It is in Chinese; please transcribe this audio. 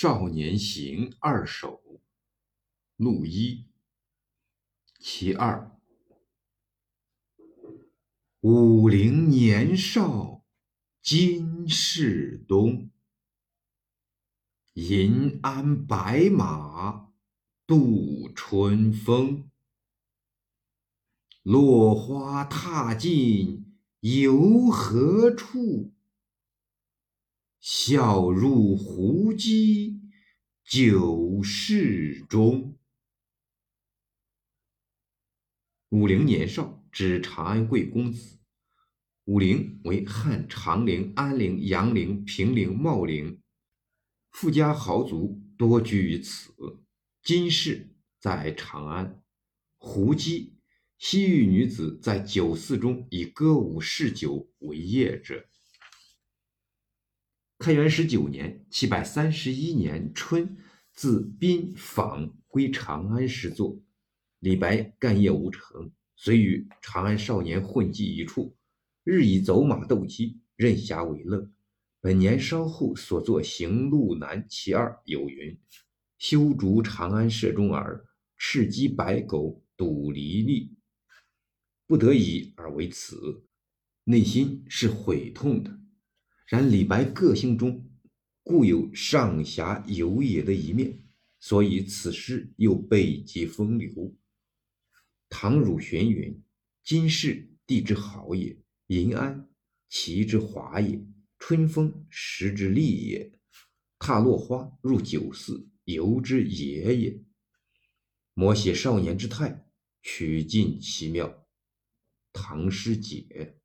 少年行二首·陆一。其二。五陵年少金世东，银鞍白马度春风。落花踏尽游何处？笑入胡姬酒室中。武陵年少指长安贵公子。武陵为汉长陵、安陵、阳陵、平陵、茂陵，富家豪族多居于此。金氏在长安，胡姬。西域女子在酒肆中以歌舞嗜酒为业者。开元十九年（七百三十一年）春，自宾访归长安时作。李白干业无成，遂与长安少年混迹一处，日以走马斗鸡，任侠为乐。本年稍后所作《行路难·其二》有云：“修竹长安社中耳，赤鸡白狗赌离离。”不得已而为此，内心是悔痛的。然李白个性中固有上侠游也的一面，所以此诗又备极风流。唐汝玄云：“今世地之好也，银鞍其之华也，春风时之丽也，踏落花入酒肆，游之野也。”摹写少年之态，曲尽其妙。唐诗解。